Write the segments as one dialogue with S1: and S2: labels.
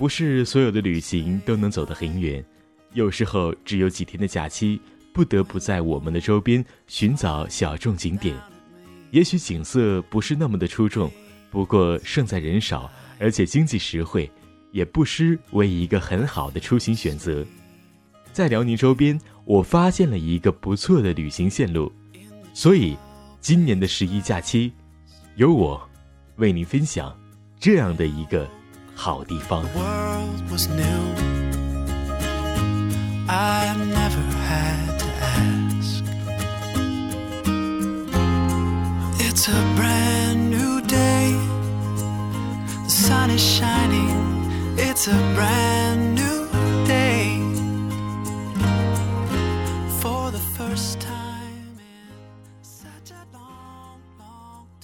S1: 不是所有的旅行都能走得很远，有时候只有几天的假期，不得不在我们的周边寻找小众景点。也许景色不是那么的出众，不过胜在人少，而且经济实惠，也不失为一个很好的出行选择。在辽宁周边，我发现了一个不错的旅行线路，所以今年的十一假期，由我为您分享这样的一个好地方。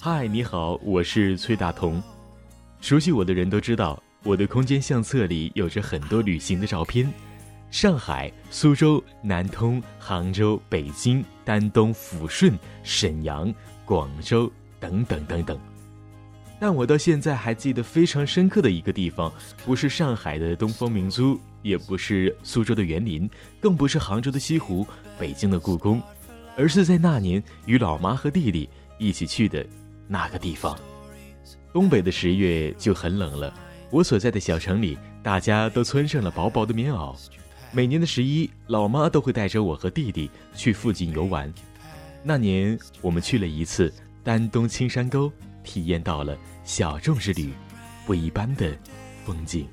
S1: 嗨，你好，我是崔大同。熟悉我的人都知道，我的空间相册里有着很多旅行的照片：上海、苏州、南通、杭州、北京、丹东、抚顺、沈阳、广州等等等等。但我到现在还记得非常深刻的一个地方，不是上海的东方明珠，也不是苏州的园林，更不是杭州的西湖、北京的故宫，而是在那年与老妈和弟弟一起去的。那个地方，东北的十月就很冷了。我所在的小城里，大家都穿上了薄薄的棉袄。每年的十一，老妈都会带着我和弟弟去附近游玩。那年，我们去了一次丹东青山沟，体验到了小众之旅不一般的风景。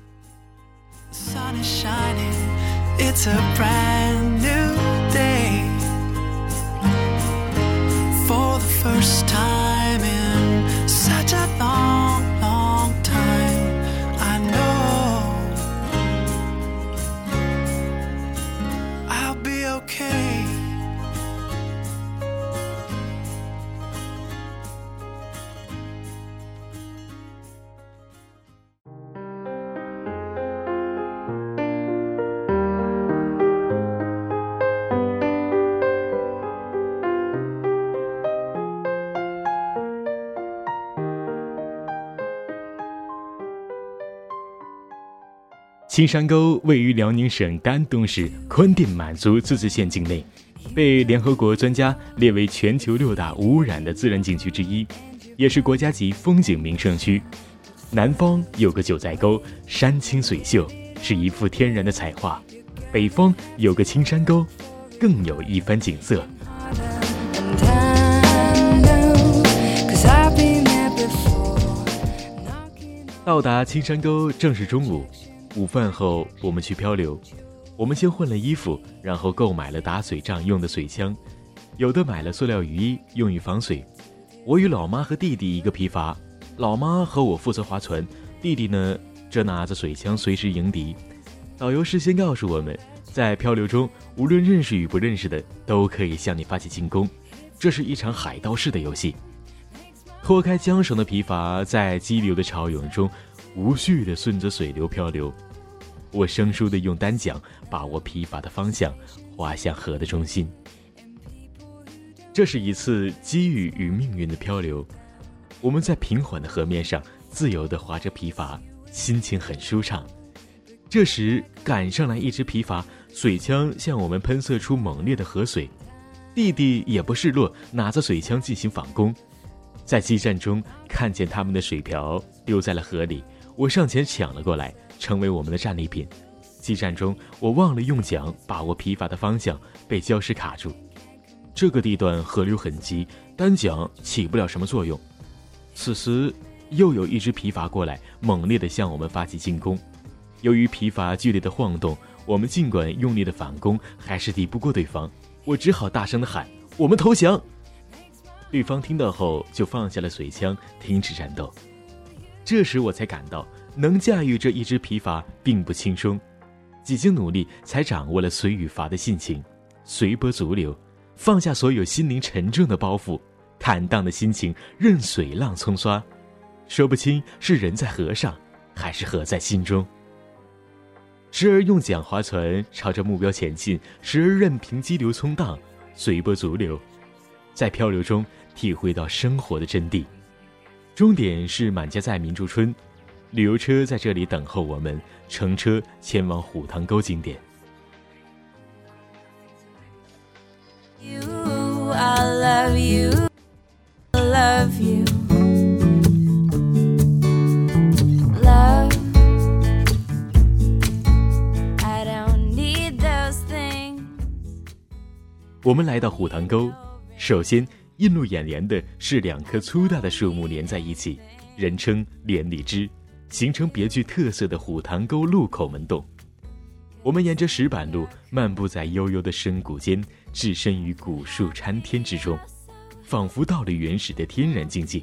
S1: 青山沟位于辽宁省丹东市宽甸满族自治县境内，被联合国专家列为全球六大无污染的自然景区之一，也是国家级风景名胜区。南方有个九寨沟，山清水秀，是一幅天然的彩画；北方有个青山沟，更有一番景色。到达青山沟正是中午。午饭后，我们去漂流。我们先换了衣服，然后购买了打水仗用的水枪，有的买了塑料雨衣用于防水。我与老妈和弟弟一个皮筏，老妈和我负责划船，弟弟呢则拿着水枪随时迎敌。导游事先告诉我们，在漂流中，无论认识与不认识的都可以向你发起进攻，这是一场海盗式的游戏。脱开缰绳的皮筏在激流的潮涌中无序地顺着水流漂流。我生疏地用单桨把握皮筏的方向，划向河的中心。这是一次机遇与命运的漂流。我们在平缓的河面上自由地划着皮筏，心情很舒畅。这时赶上来一只皮筏，水枪向我们喷射出猛烈的河水。弟弟也不示弱，拿着水枪进行反攻。在激战中，看见他们的水瓢丢在了河里，我上前抢了过来。成为我们的战利品。激战中，我忘了用桨把握皮筏的方向，被礁石卡住。这个地段河流很急，单桨起不了什么作用。此时，又有一只皮筏过来，猛烈地向我们发起进攻。由于皮筏剧烈的晃动，我们尽管用力的反攻，还是敌不过对方。我只好大声地喊：“我们投降！”对方听到后，就放下了水枪，停止战斗。这时，我才感到。能驾驭这一只皮筏并不轻松，几经努力才掌握了随与筏的性情，随波逐流，放下所有心灵沉重的包袱，坦荡的心情任水浪冲刷，说不清是人在河上，还是河在心中。时而用桨划船朝着目标前进，时而任凭激流冲荡，随波逐流，在漂流中体会到生活的真谛。终点是满家寨民族村。旅游车在这里等候我们，乘车前往虎塘沟景点。我们来到虎塘沟，首先映入眼帘的是两棵粗大的树木连在一起，人称连理枝，形成别具特色的虎塘沟路口门洞。我们沿着石板路漫步在悠悠的深谷间，置身于古树参天之中，仿佛到了原始的天然境界。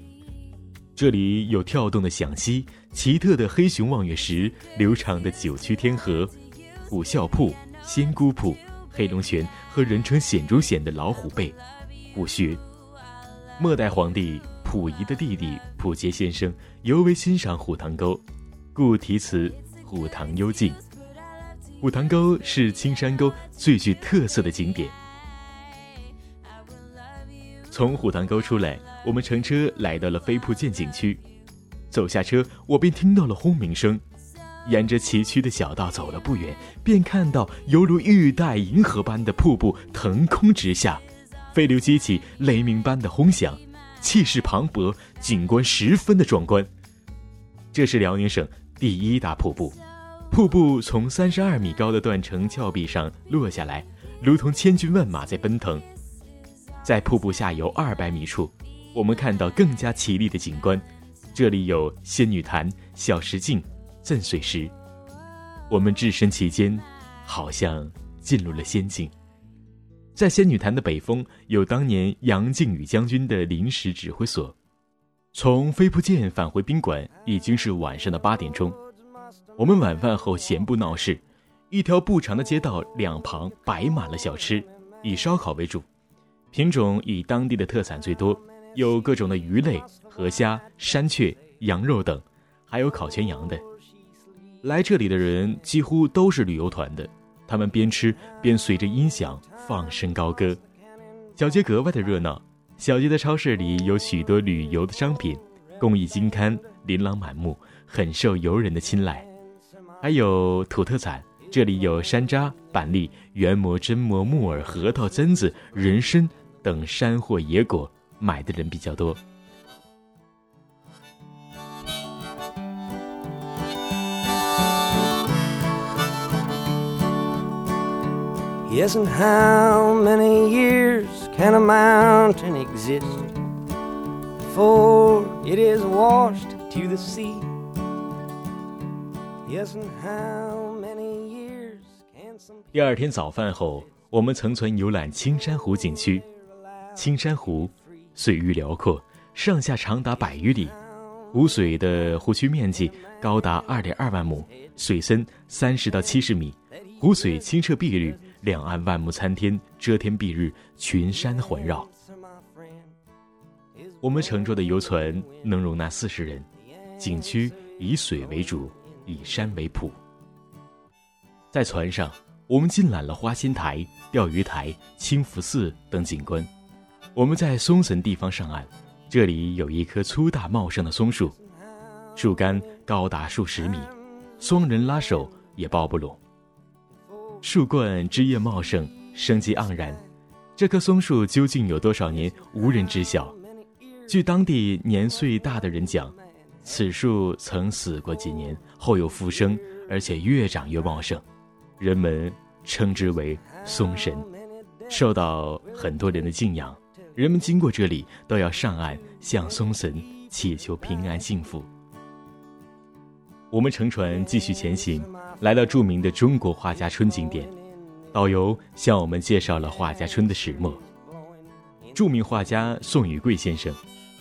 S1: 这里有跳动的响溪、奇特的黑熊望月石、流长的九曲天河、虎啸瀑、仙姑瀑。黑龙泉和人称险中险的老虎背，虎穴。末代皇帝溥仪的弟弟溥杰先生尤为欣赏虎塘沟，故题词《虎塘幽静》。虎塘沟是青山沟最具特色的景点。从虎塘沟出来，我们乘车来到了飞瀑涧景区。走下车，我便听到了轰鸣声。沿着崎岖的小道走了不远，便看到犹如玉带银河般的瀑布腾空直下，飞流激起雷鸣般的轰响，气势磅礴，景观十分的壮观。这是辽宁省第一大瀑布，瀑布从三十二米高的断层峭壁上落下来，如同千军万马在奔腾。在瀑布下游二百米处，我们看到更加绮丽的景观，这里有仙女潭、小石径。镇水石，我们置身其间，好像进入了仙境。在仙女潭的北峰，有当年杨靖宇将军的临时指挥所。从飞瀑涧返回宾馆，已经是晚上的八点钟。我们晚饭后闲步闹市，一条不长的街道两旁摆满了小吃，以烧烤为主，品种以当地的特产最多，有各种的鱼类、河虾、山雀、羊肉等，还有烤全羊的。来这里的人几乎都是旅游团的，他们边吃边随着音响放声高歌，小街格外的热闹。小街的超市里有许多旅游的商品，工艺精堪，琳琅满目，很受游人的青睐。还有土特产，这里有山楂、板栗、原蘑、榛蘑、木耳、核桃、榛子、人参等山货野果，买的人比较多。Yes, and how many years can a mountain exist before it is washed to the sea? Yes, and how many years can some 第二天早饭后，我们乘船游览青山湖景区。青山湖水域辽阔，上下长达百余里，湖水的湖区面积高达二点二万亩，水深三十到七十米，湖水清澈碧绿。两岸万木参天，遮天蔽日，群山环绕。我们乘坐的游船能容纳四十人。景区以水为主，以山为谱。在船上，我们尽览了花仙台、钓鱼台、清福寺等景观。我们在松神地方上岸，这里有一棵粗大茂盛的松树，树干高达数十米，双人拉手也抱不拢。树冠枝叶茂盛，生机盎然。这棵松树究竟有多少年，无人知晓。据当地年岁大的人讲，此树曾死过几年，后又复生，而且越长越茂盛，人们称之为松神，受到很多人的敬仰。人们经过这里，都要上岸向松神祈求平安幸福。我们乘船继续前行。来到著名的中国画家村景点，导游向我们介绍了画家村的始末。著名画家宋雨桂先生，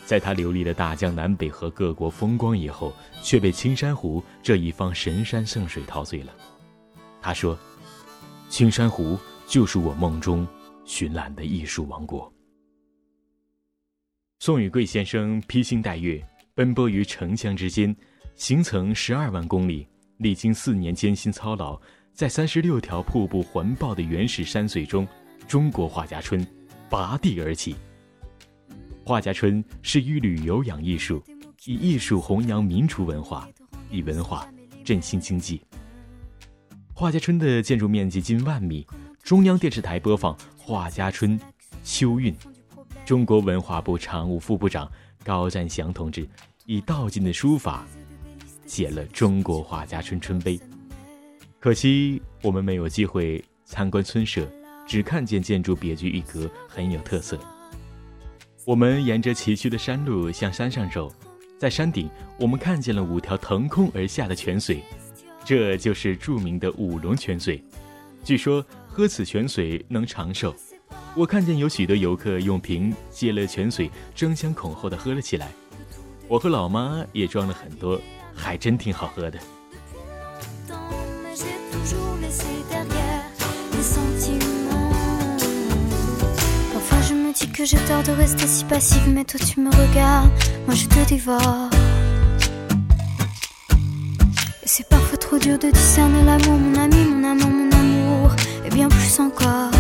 S1: 在他游历了大江南北和各国风光以后，却被青山湖这一方神山圣水陶醉了。他说：“青山湖就是我梦中寻览的艺术王国。”宋雨桂先生披星戴月，奔波于城乡之间，行程十二万公里。历经四年艰辛操劳，在三十六条瀑布环抱的原始山水中，中国画家村拔地而起。画家村是以旅游养艺术，以艺术弘扬民族文化，以文化振兴经济。画家村的建筑面积近万米，中央电视台播放画家村秋韵。中国文化部常务副部长高占祥同志以道尽的书法写了《中国画家村春碑》。可惜我们没有机会参观村舍，只看见建筑别具一格，很有特色。我们沿着崎岖的山路向山上走，在山顶，我们看见了五条腾空而下的泉水，这就是著名的五龙泉水。据说喝此泉水能长寿。我看见有许多游客用瓶接了泉水，争先恐后的喝了起来。我和老妈也装了很多，还真挺好喝的。
S2: dis que j'ai tort de rester si passive, mais toi tu me regardes, moi je te dévore. Et c'est parfois trop dur de discerner l'amour, mon ami, mon amant, mon amour, et bien plus encore.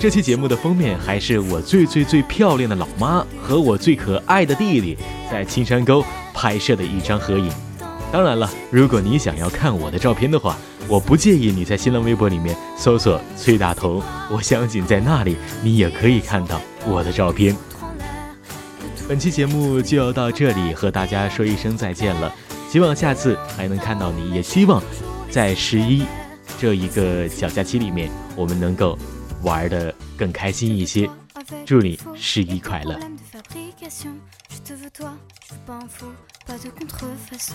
S1: 这期节目的封面还是我最最最漂亮的老妈和我最可爱的弟弟在青山沟拍摄的一张合影。当然了，如果你想要看我的照片的话，我不介意你在新浪微博里面搜索崔大同，我相信在那里你也可以看到我的照片。本期节目就要到这里，和大家说一声再见了。希望下次还能看到你，也希望在十一这一个小假期里面，我们能够玩的更开心一些。祝你十一快乐
S2: ！pas de contrefaçon.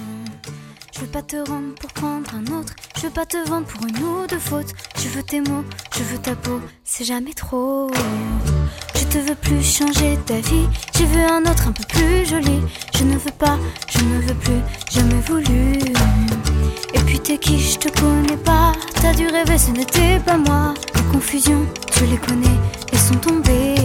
S2: Je veux pas te rendre pour prendre un autre. Je veux pas te vendre pour une ou deux fautes. Je veux tes mots, je veux ta peau, c'est jamais trop. Je te veux plus changer ta vie. Je veux un autre un peu plus joli. Je ne veux pas, je ne veux plus, jamais voulu. Et puis t'es qui, je te connais pas. T'as dû rêver, ce n'était pas moi. Les confusions, tu les connais, elles sont tombées.